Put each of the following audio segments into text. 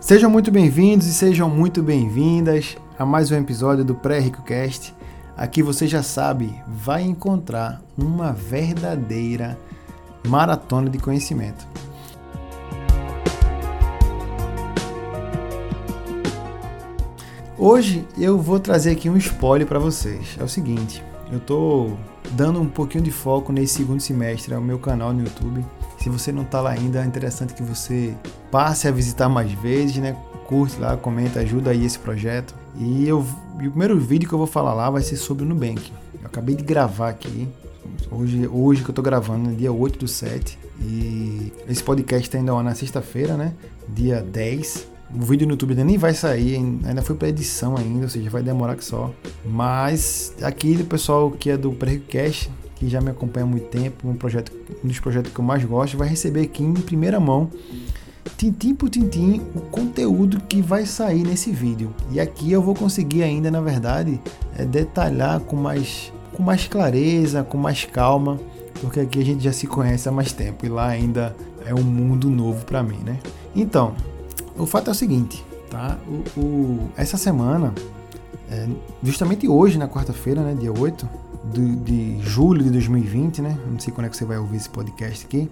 Sejam muito bem-vindos e sejam muito bem-vindas a mais um episódio do Pré-RicoCast. Aqui você já sabe, vai encontrar uma verdadeira maratona de conhecimento. Hoje eu vou trazer aqui um spoiler para vocês. É o seguinte, eu tô dando um pouquinho de foco nesse segundo semestre ao meu canal no YouTube. Se você não tá lá ainda, é interessante que você passe a visitar mais vezes, né? Curte lá, comenta, ajuda aí esse projeto. E, eu, e o primeiro vídeo que eu vou falar lá vai ser sobre o Nubank. Eu acabei de gravar aqui, hoje, hoje que eu tô gravando, dia 8 do 7. E esse podcast tá indo na sexta-feira, né? Dia 10. O vídeo no YouTube ainda nem vai sair, ainda foi para edição ainda, ou seja, vai demorar que só. Mas aqui do pessoal que é do Precast, que já me acompanha há muito tempo, um projeto, um dos projetos que eu mais gosto, vai receber aqui em primeira mão, tintim por tintim, o conteúdo que vai sair nesse vídeo. E aqui eu vou conseguir ainda, na verdade, é, detalhar com mais, com mais clareza, com mais calma, porque aqui a gente já se conhece há mais tempo e lá ainda é um mundo novo para mim, né? Então, o fato é o seguinte, tá? O, o essa semana, é, justamente hoje, na quarta-feira, né, dia 8 de, de julho de 2020, né? Não sei quando é que você vai ouvir esse podcast aqui.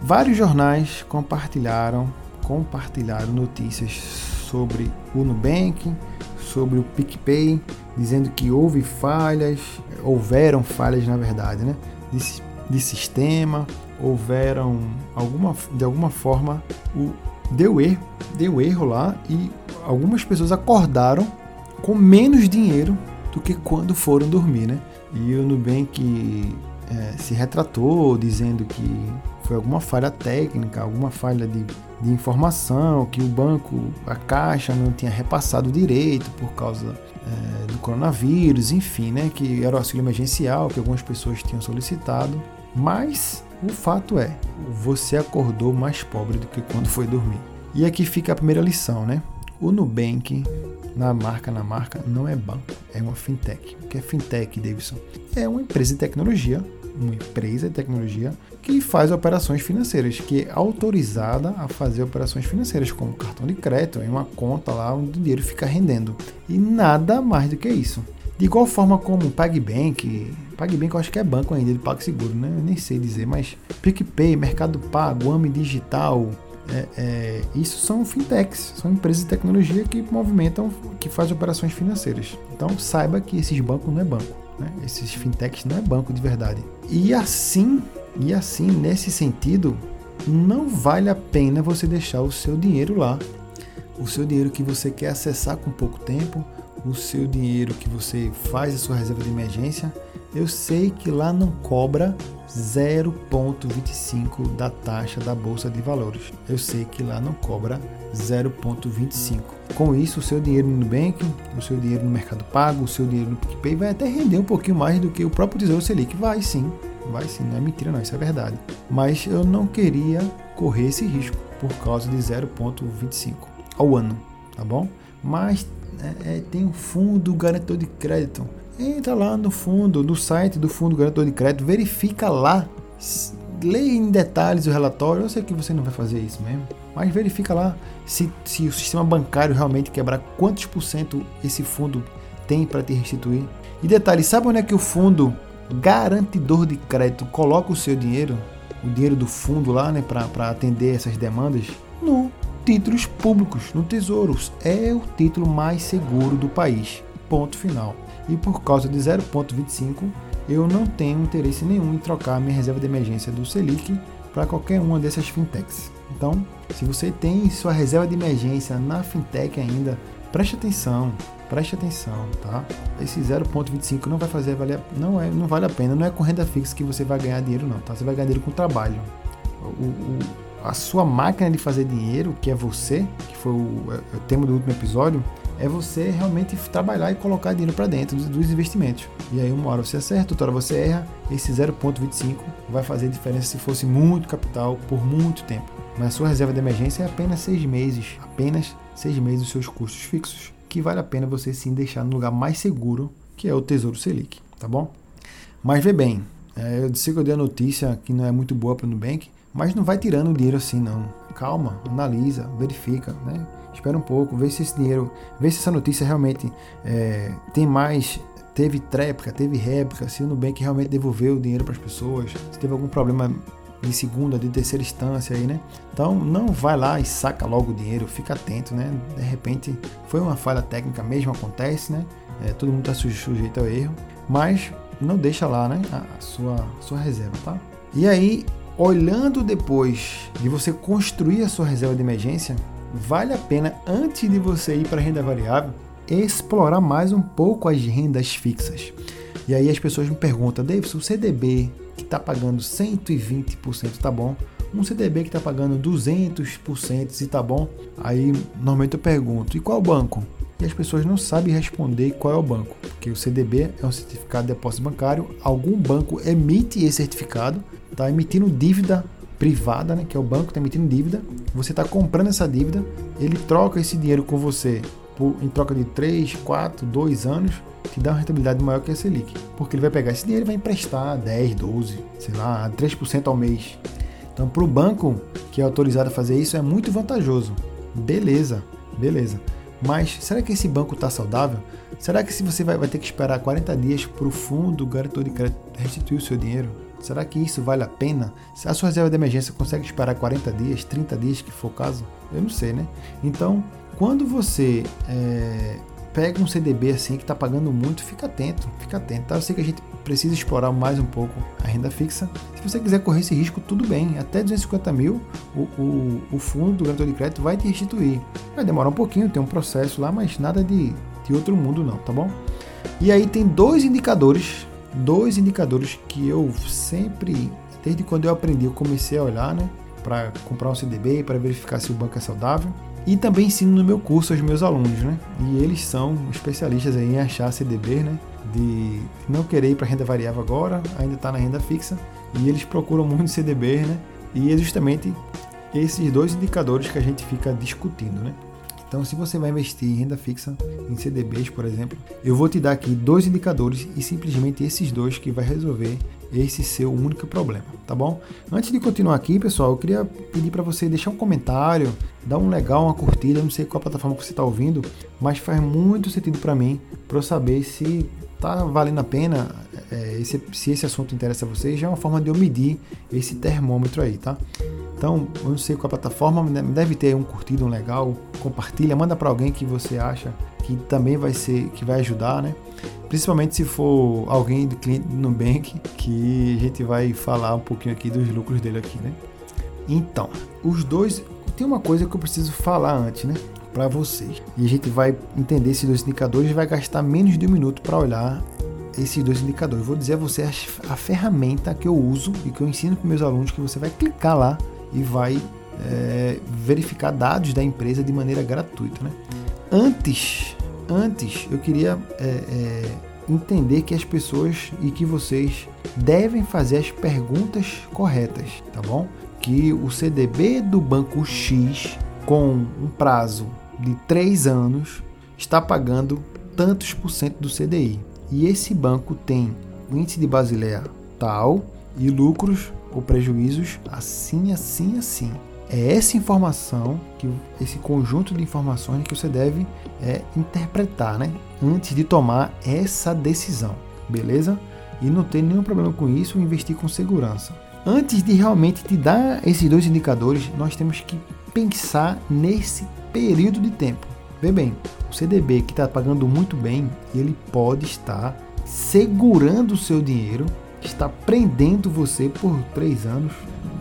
Vários jornais compartilharam, compartilharam notícias sobre o Nubank, sobre o PicPay, dizendo que houve falhas, houveram falhas na verdade, né? De, de sistema, houveram alguma, de alguma forma o, deu erro, deu erro lá e algumas pessoas acordaram com menos dinheiro do que quando foram dormir, né? E o Nubank é, se retratou dizendo que foi alguma falha técnica, alguma falha de, de informação, que o banco, a caixa não tinha repassado direito por causa é, do coronavírus, enfim, né? Que era o auxílio emergencial que algumas pessoas tinham solicitado. Mas o fato é, você acordou mais pobre do que quando foi dormir. E aqui fica a primeira lição, né? O Nubank, na marca, na marca, não é banco, é uma fintech. O que é fintech, Davidson? É uma empresa de tecnologia, uma empresa de tecnologia que faz operações financeiras, que é autorizada a fazer operações financeiras, como cartão de crédito, em uma conta lá onde o dinheiro fica rendendo. E nada mais do que isso. De igual forma como o PagBank, PagBank eu acho que é banco ainda, de PagSeguro, né? Eu nem sei dizer, mas PicPay, Mercado Pago, AMI Digital, é, é, isso são fintechs, são empresas de tecnologia que movimentam, que fazem operações financeiras. Então saiba que esses bancos não é banco, né? esses fintechs não é banco de verdade. E assim, e assim nesse sentido, não vale a pena você deixar o seu dinheiro lá, o seu dinheiro que você quer acessar com pouco tempo, o seu dinheiro que você faz a sua reserva de emergência, eu sei que lá não cobra 0,25 da taxa da bolsa de valores. Eu sei que lá não cobra 0,25. Com isso, o seu dinheiro no Nubank, o seu dinheiro no Mercado Pago, o seu dinheiro no PicPay vai até render um pouquinho mais do que o próprio Tesouro Selic. Vai sim, vai sim, não é mentira não, isso é verdade. Mas eu não queria correr esse risco por causa de 0,25 ao ano, tá bom? Mas é, é, tem um fundo garantor de crédito. Entra lá no fundo, no site do fundo garantor de crédito, verifica lá, leia em detalhes o relatório. Eu sei que você não vai fazer isso mesmo, mas verifica lá se, se o sistema bancário realmente quebrar, quantos por cento esse fundo tem para te restituir. E detalhe, sabe onde é que o fundo garantidor de crédito coloca o seu dinheiro? O dinheiro do fundo lá, né, para atender essas demandas? No títulos públicos no Tesouro. É o título mais seguro do país. Ponto final. E por causa de 0,25, eu não tenho interesse nenhum em trocar minha reserva de emergência do Selic para qualquer uma dessas fintechs. Então, se você tem sua reserva de emergência na fintech ainda, preste atenção, preste atenção, tá? Esse 0,25 não vai fazer valer, não é, não vale a pena, não é com renda fixa que você vai ganhar dinheiro não, tá? Você vai ganhar dinheiro com trabalho. O, o, a sua máquina de fazer dinheiro, que é você, que foi o, é, o tema do último episódio, é você realmente trabalhar e colocar dinheiro para dentro dos, investimentos. E aí uma hora você acerta, outra hora você erra, esse 0,25 vai fazer diferença se fosse muito capital por muito tempo. Mas a sua reserva de emergência é apenas seis meses, apenas seis meses dos seus custos fixos, que vale a pena você sim deixar no lugar mais seguro, que é o Tesouro Selic, tá bom? Mas vê bem, é, eu disse que eu dei a notícia que não é muito boa para o Nubank, mas não vai tirando o dinheiro assim, não. Calma, analisa, verifica, né? Espera um pouco, vê se esse dinheiro, vê se essa notícia realmente é, tem mais, teve tréplica, teve réplica, se o Nubank realmente devolveu o dinheiro para as pessoas, se teve algum problema de segunda, de terceira instância aí, né? Então não vai lá e saca logo o dinheiro, fica atento, né? De repente foi uma falha técnica mesmo, acontece, né? É, todo mundo está sujeito ao erro, mas não deixa lá, né? A sua, sua reserva, tá? E aí, olhando depois de você construir a sua reserva de emergência, vale a pena, antes de você ir para a renda variável, explorar mais um pouco as rendas fixas. E aí as pessoas me perguntam, Davidson, o CDB que está pagando 120% tá bom? Um CDB que está pagando 200% se tá bom? Aí normalmente eu pergunto, e qual banco? E as pessoas não sabem responder qual é o banco, porque o CDB é um certificado de depósito bancário, algum banco emite esse certificado, está emitindo dívida privada, né, que é o banco está emitindo dívida, você está comprando essa dívida, ele troca esse dinheiro com você por, em troca de 3, 4, 2 anos, te dá uma rentabilidade maior que a Selic. Porque ele vai pegar esse dinheiro e vai emprestar 10, 12, sei lá, 3% ao mês. Então, para o banco que é autorizado a fazer isso, é muito vantajoso. Beleza, beleza. Mas será que esse banco está saudável? Será que se você vai, vai ter que esperar 40 dias para o fundo garantor de crédito restituir o seu dinheiro? Será que isso vale a pena? Se a sua reserva de emergência consegue esperar 40 dias, 30 dias, que for o caso? Eu não sei, né? Então, quando você é, pega um CDB assim que está pagando muito, fica atento, fica atento. Tá? Eu sei que a gente precisa explorar mais um pouco a renda fixa. Se você quiser correr esse risco, tudo bem. Até 250 mil, o, o, o fundo do garantor de crédito vai te restituir. Vai demorar um pouquinho, tem um processo lá, mas nada de, de outro mundo não, tá bom? E aí tem dois indicadores, dois indicadores que eu sempre, desde quando eu aprendi, eu comecei a olhar, né? Para comprar um CDB, para verificar se o banco é saudável. E também ensino no meu curso aos meus alunos, né? E eles são especialistas em achar CDB, né? De não querer ir para renda variável agora, ainda está na renda fixa, e eles procuram muito CDB, né? E é justamente esses dois indicadores que a gente fica discutindo, né? Então, se você vai investir em renda fixa, em CDBs, por exemplo, eu vou te dar aqui dois indicadores e simplesmente esses dois que vai resolver esse seu único problema, tá bom? Antes de continuar aqui, pessoal, eu queria pedir para você deixar um comentário, dar um legal, uma curtida, não sei qual plataforma que você está ouvindo, mas faz muito sentido para mim para eu saber se tá valendo a pena, é, esse, se esse assunto interessa a vocês, já é uma forma de eu medir esse termômetro aí, tá? Então, eu não sei qual plataforma, né, deve ter um curtido, um legal, compartilha, manda para alguém que você acha que também vai ser, que vai ajudar, né? Principalmente se for alguém do cliente do Nubank, que a gente vai falar um pouquinho aqui dos lucros dele aqui, né? Então, os dois, tem uma coisa que eu preciso falar antes, né? Para vocês. E a gente vai entender esses dois indicadores e vai gastar menos de um minuto para olhar esses dois indicadores. vou dizer a você a, a ferramenta que eu uso e que eu ensino para meus alunos que você vai clicar lá e vai é, verificar dados da empresa de maneira gratuita. Né? Antes, antes eu queria é, é, entender que as pessoas e que vocês devem fazer as perguntas corretas, tá bom? Que o CDB do banco X com um prazo de 3 anos está pagando tantos por cento do CDI. E esse banco tem o índice de Basileia tal e lucros ou prejuízos assim, assim, assim. É essa informação, que esse conjunto de informações que você deve é, interpretar, né? Antes de tomar essa decisão, beleza? E não ter nenhum problema com isso, investir com segurança. Antes de realmente te dar esses dois indicadores, nós temos que pensar nesse período de tempo. Vê bem, o CDB que está pagando muito bem, ele pode estar segurando o seu dinheiro está prendendo você por três anos,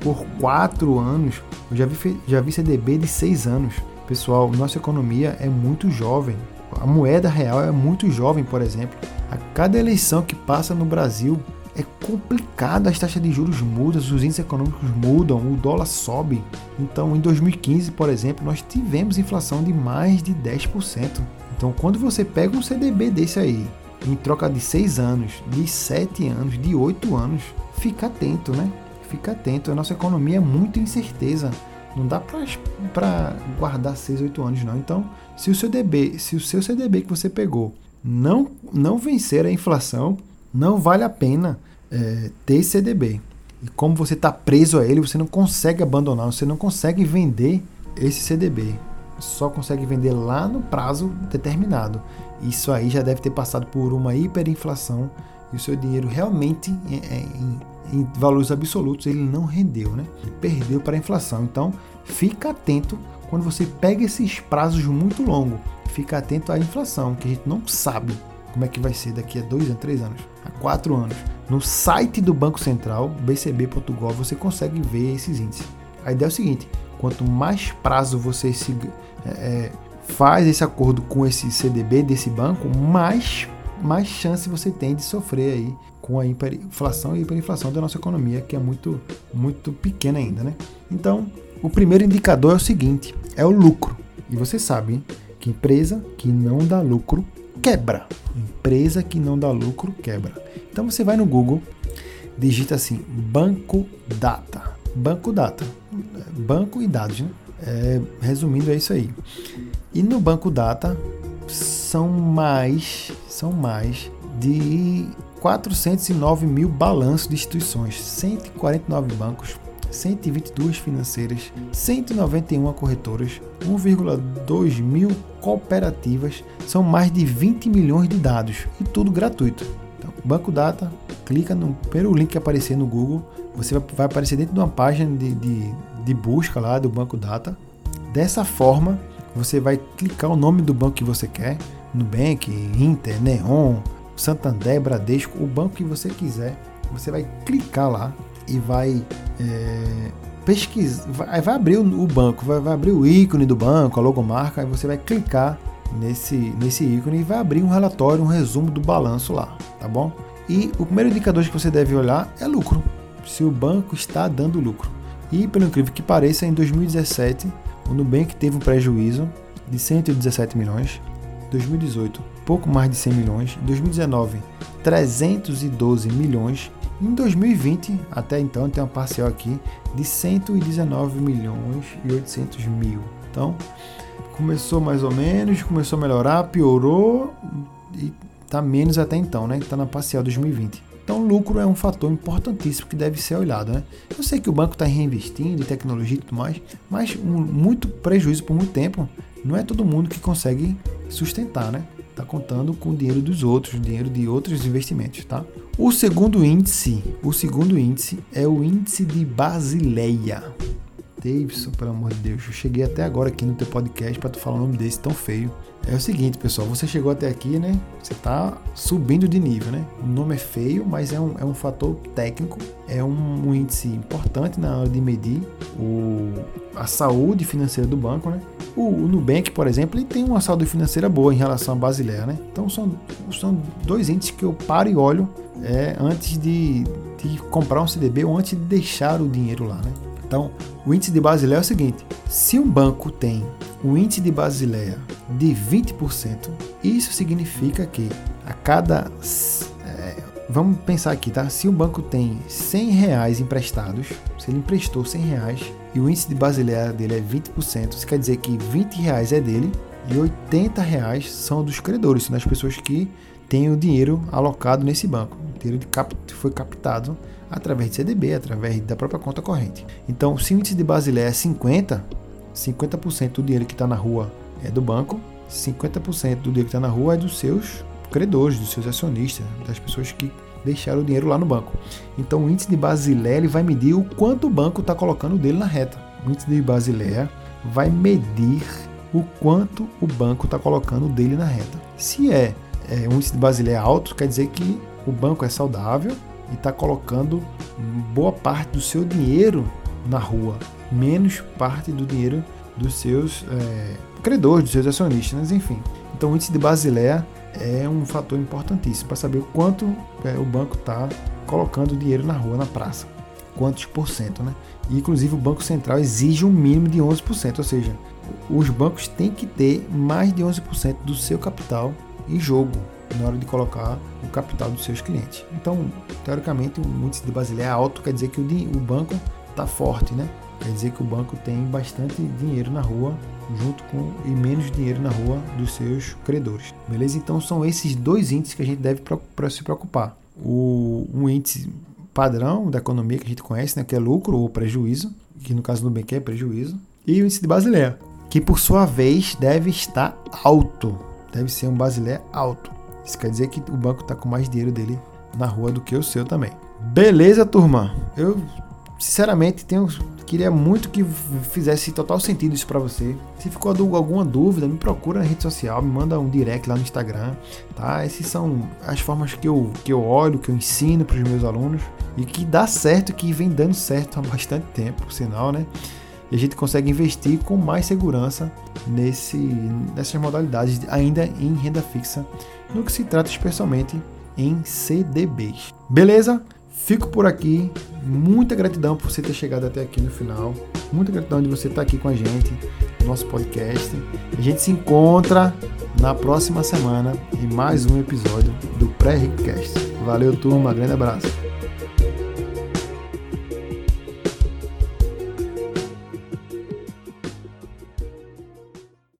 por quatro anos. Eu já vi, já vi CDB de seis anos. Pessoal, nossa economia é muito jovem. A moeda real é muito jovem, por exemplo. A cada eleição que passa no Brasil é complicado, as taxas de juros mudam, os índices econômicos mudam, o dólar sobe. Então, em 2015, por exemplo, nós tivemos inflação de mais de 10%. Então, quando você pega um CDB desse aí em troca de 6 anos, de 7 anos, de 8 anos, fica atento, né? Fica atento. A nossa economia é muito incerteza. Não dá para guardar 6, 8 anos, não. Então, se o seu DB, se o seu CDB que você pegou não, não vencer a inflação, não vale a pena é, ter CDB. E como você está preso a ele, você não consegue abandonar, você não consegue vender esse CDB. Só consegue vender lá no prazo determinado. Isso aí já deve ter passado por uma hiperinflação e o seu dinheiro realmente em, em, em valores absolutos ele não rendeu, né? Perdeu para a inflação. Então, fica atento quando você pega esses prazos muito longos. Fica atento à inflação, que a gente não sabe como é que vai ser daqui a dois anos, três anos, a quatro anos. No site do Banco Central, bcb.gov, você consegue ver esses índices. A ideia é o seguinte: quanto mais prazo você se, é, é faz esse acordo com esse CDB desse banco, mais mais chance você tem de sofrer aí com a inflação e hiperinflação da nossa economia, que é muito, muito pequena ainda, né? Então, o primeiro indicador é o seguinte, é o lucro. E você sabe que empresa que não dá lucro quebra. Empresa que não dá lucro quebra. Então você vai no Google, digita assim, Banco Data. Banco Data. Banco e dados, né? É, resumindo, é isso aí. E no Banco Data são mais, são mais de 409 mil balanços de instituições, 149 bancos, 122 financeiras, 191 corretoras, 1,2 mil cooperativas, são mais de 20 milhões de dados e tudo gratuito. Banco Data, clica no primeiro link que aparecer no Google, você vai aparecer dentro de uma página de, de, de busca lá do Banco Data. Dessa forma, você vai clicar o nome do banco que você quer, Nubank, Inter, Neon, Santander, Bradesco, o banco que você quiser. Você vai clicar lá e vai é, pesquisar, vai, vai, abrir o, o banco, vai, vai, abrir o ícone do banco, a logomarca, aí você vai clicar nesse, nesse ícone e vai abrir um relatório, um resumo do balanço lá, tá bom? E o primeiro indicador que você deve olhar é lucro, se o banco está dando lucro. E pelo incrível que pareça, em 2017 o Nubank teve um prejuízo de 117 milhões, 2018 pouco mais de 100 milhões, 2019 312 milhões, em 2020 até então tem uma parcial aqui de 119 milhões e 800 mil. Então começou mais ou menos, começou a melhorar, piorou e está menos até então, né? Está na parcial 2020. Então, lucro é um fator importantíssimo que deve ser olhado. Né? Eu sei que o banco está reinvestindo em tecnologia e tudo mais, mas um, muito prejuízo por muito tempo não é todo mundo que consegue sustentar, né? Está contando com o dinheiro dos outros, dinheiro de outros investimentos, tá? O segundo índice, o segundo índice é o índice de Basileia. Davidson, pelo amor de Deus, eu cheguei até agora aqui no teu podcast para tu falar o nome desse tão feio. É o seguinte, pessoal, você chegou até aqui, né? Você está subindo de nível, né? O nome é feio, mas é um, é um fator técnico, é um, um índice importante na hora de medir o, a saúde financeira do banco, né? O, o, Nubank, por exemplo, ele tem uma saúde financeira boa em relação à Basileia, né? Então são, são dois índices que eu paro e olho é, antes de, de comprar um CDB ou antes de deixar o dinheiro lá, né? Então, o índice de Basileia é o seguinte: se um banco tem um índice de Basileia de 20%, isso significa que a cada. É, vamos pensar aqui, tá? Se um banco tem 100 reais emprestados, se ele emprestou 100 reais e o índice de Basileia dele é 20%, isso quer dizer que 20 reais é dele e 80 reais são dos credores, são das pessoas que têm o dinheiro alocado nesse banco. O dinheiro foi captado através de CDB, através da própria conta corrente. Então, se o índice de Basileia é 50, 50% do dinheiro que está na rua é do banco, 50% do dinheiro que está na rua é dos seus credores, dos seus acionistas, das pessoas que deixaram o dinheiro lá no banco. Então o índice de Basileia ele vai medir o quanto o banco está colocando dele na reta. O índice de Basileia vai medir o quanto o banco está colocando dele na reta. Se é, é um índice de Basileia alto, quer dizer que o banco é saudável e está colocando boa parte do seu dinheiro na rua, menos parte do dinheiro dos seus é, credores, dos seus acionistas, enfim. Então o índice de Basileia é um fator importantíssimo para saber o quanto é, o banco está colocando dinheiro na rua, na praça. Quantos por cento, né? E, inclusive o Banco Central exige um mínimo de 11%, ou seja, os bancos têm que ter mais de 11% do seu capital em jogo na hora de colocar o capital dos seus clientes. Então, teoricamente, o índice de Basileia é alto, quer dizer que o, banco está forte, né? Quer dizer que o banco tem bastante dinheiro na rua junto com e menos dinheiro na rua dos seus credores. Beleza? Então são esses dois índices que a gente deve se preocupar. O um índice padrão da economia que a gente conhece, né, que é lucro ou prejuízo, que no caso do Nubank é prejuízo, e o índice de Basileia, que por sua vez deve estar alto, deve ser um Basileia alto. Isso quer dizer que o banco está com mais dinheiro dele na rua do que o seu também. Beleza, turma? Eu sinceramente tenho queria muito que fizesse total sentido isso para você. Se ficou alguma dúvida, me procura na rede social, me manda um direct lá no Instagram, tá? Essas são as formas que eu, que eu olho, que eu ensino para os meus alunos e que dá certo, que vem dando certo há bastante tempo, por sinal, né? E a gente consegue investir com mais segurança nesse, nessas modalidades, ainda em renda fixa, no que se trata especialmente em CDBs. Beleza? Fico por aqui. Muita gratidão por você ter chegado até aqui no final. Muita gratidão de você estar aqui com a gente no nosso podcast. A gente se encontra na próxima semana em mais um episódio do Pré-Riccast. Valeu, turma. Grande abraço.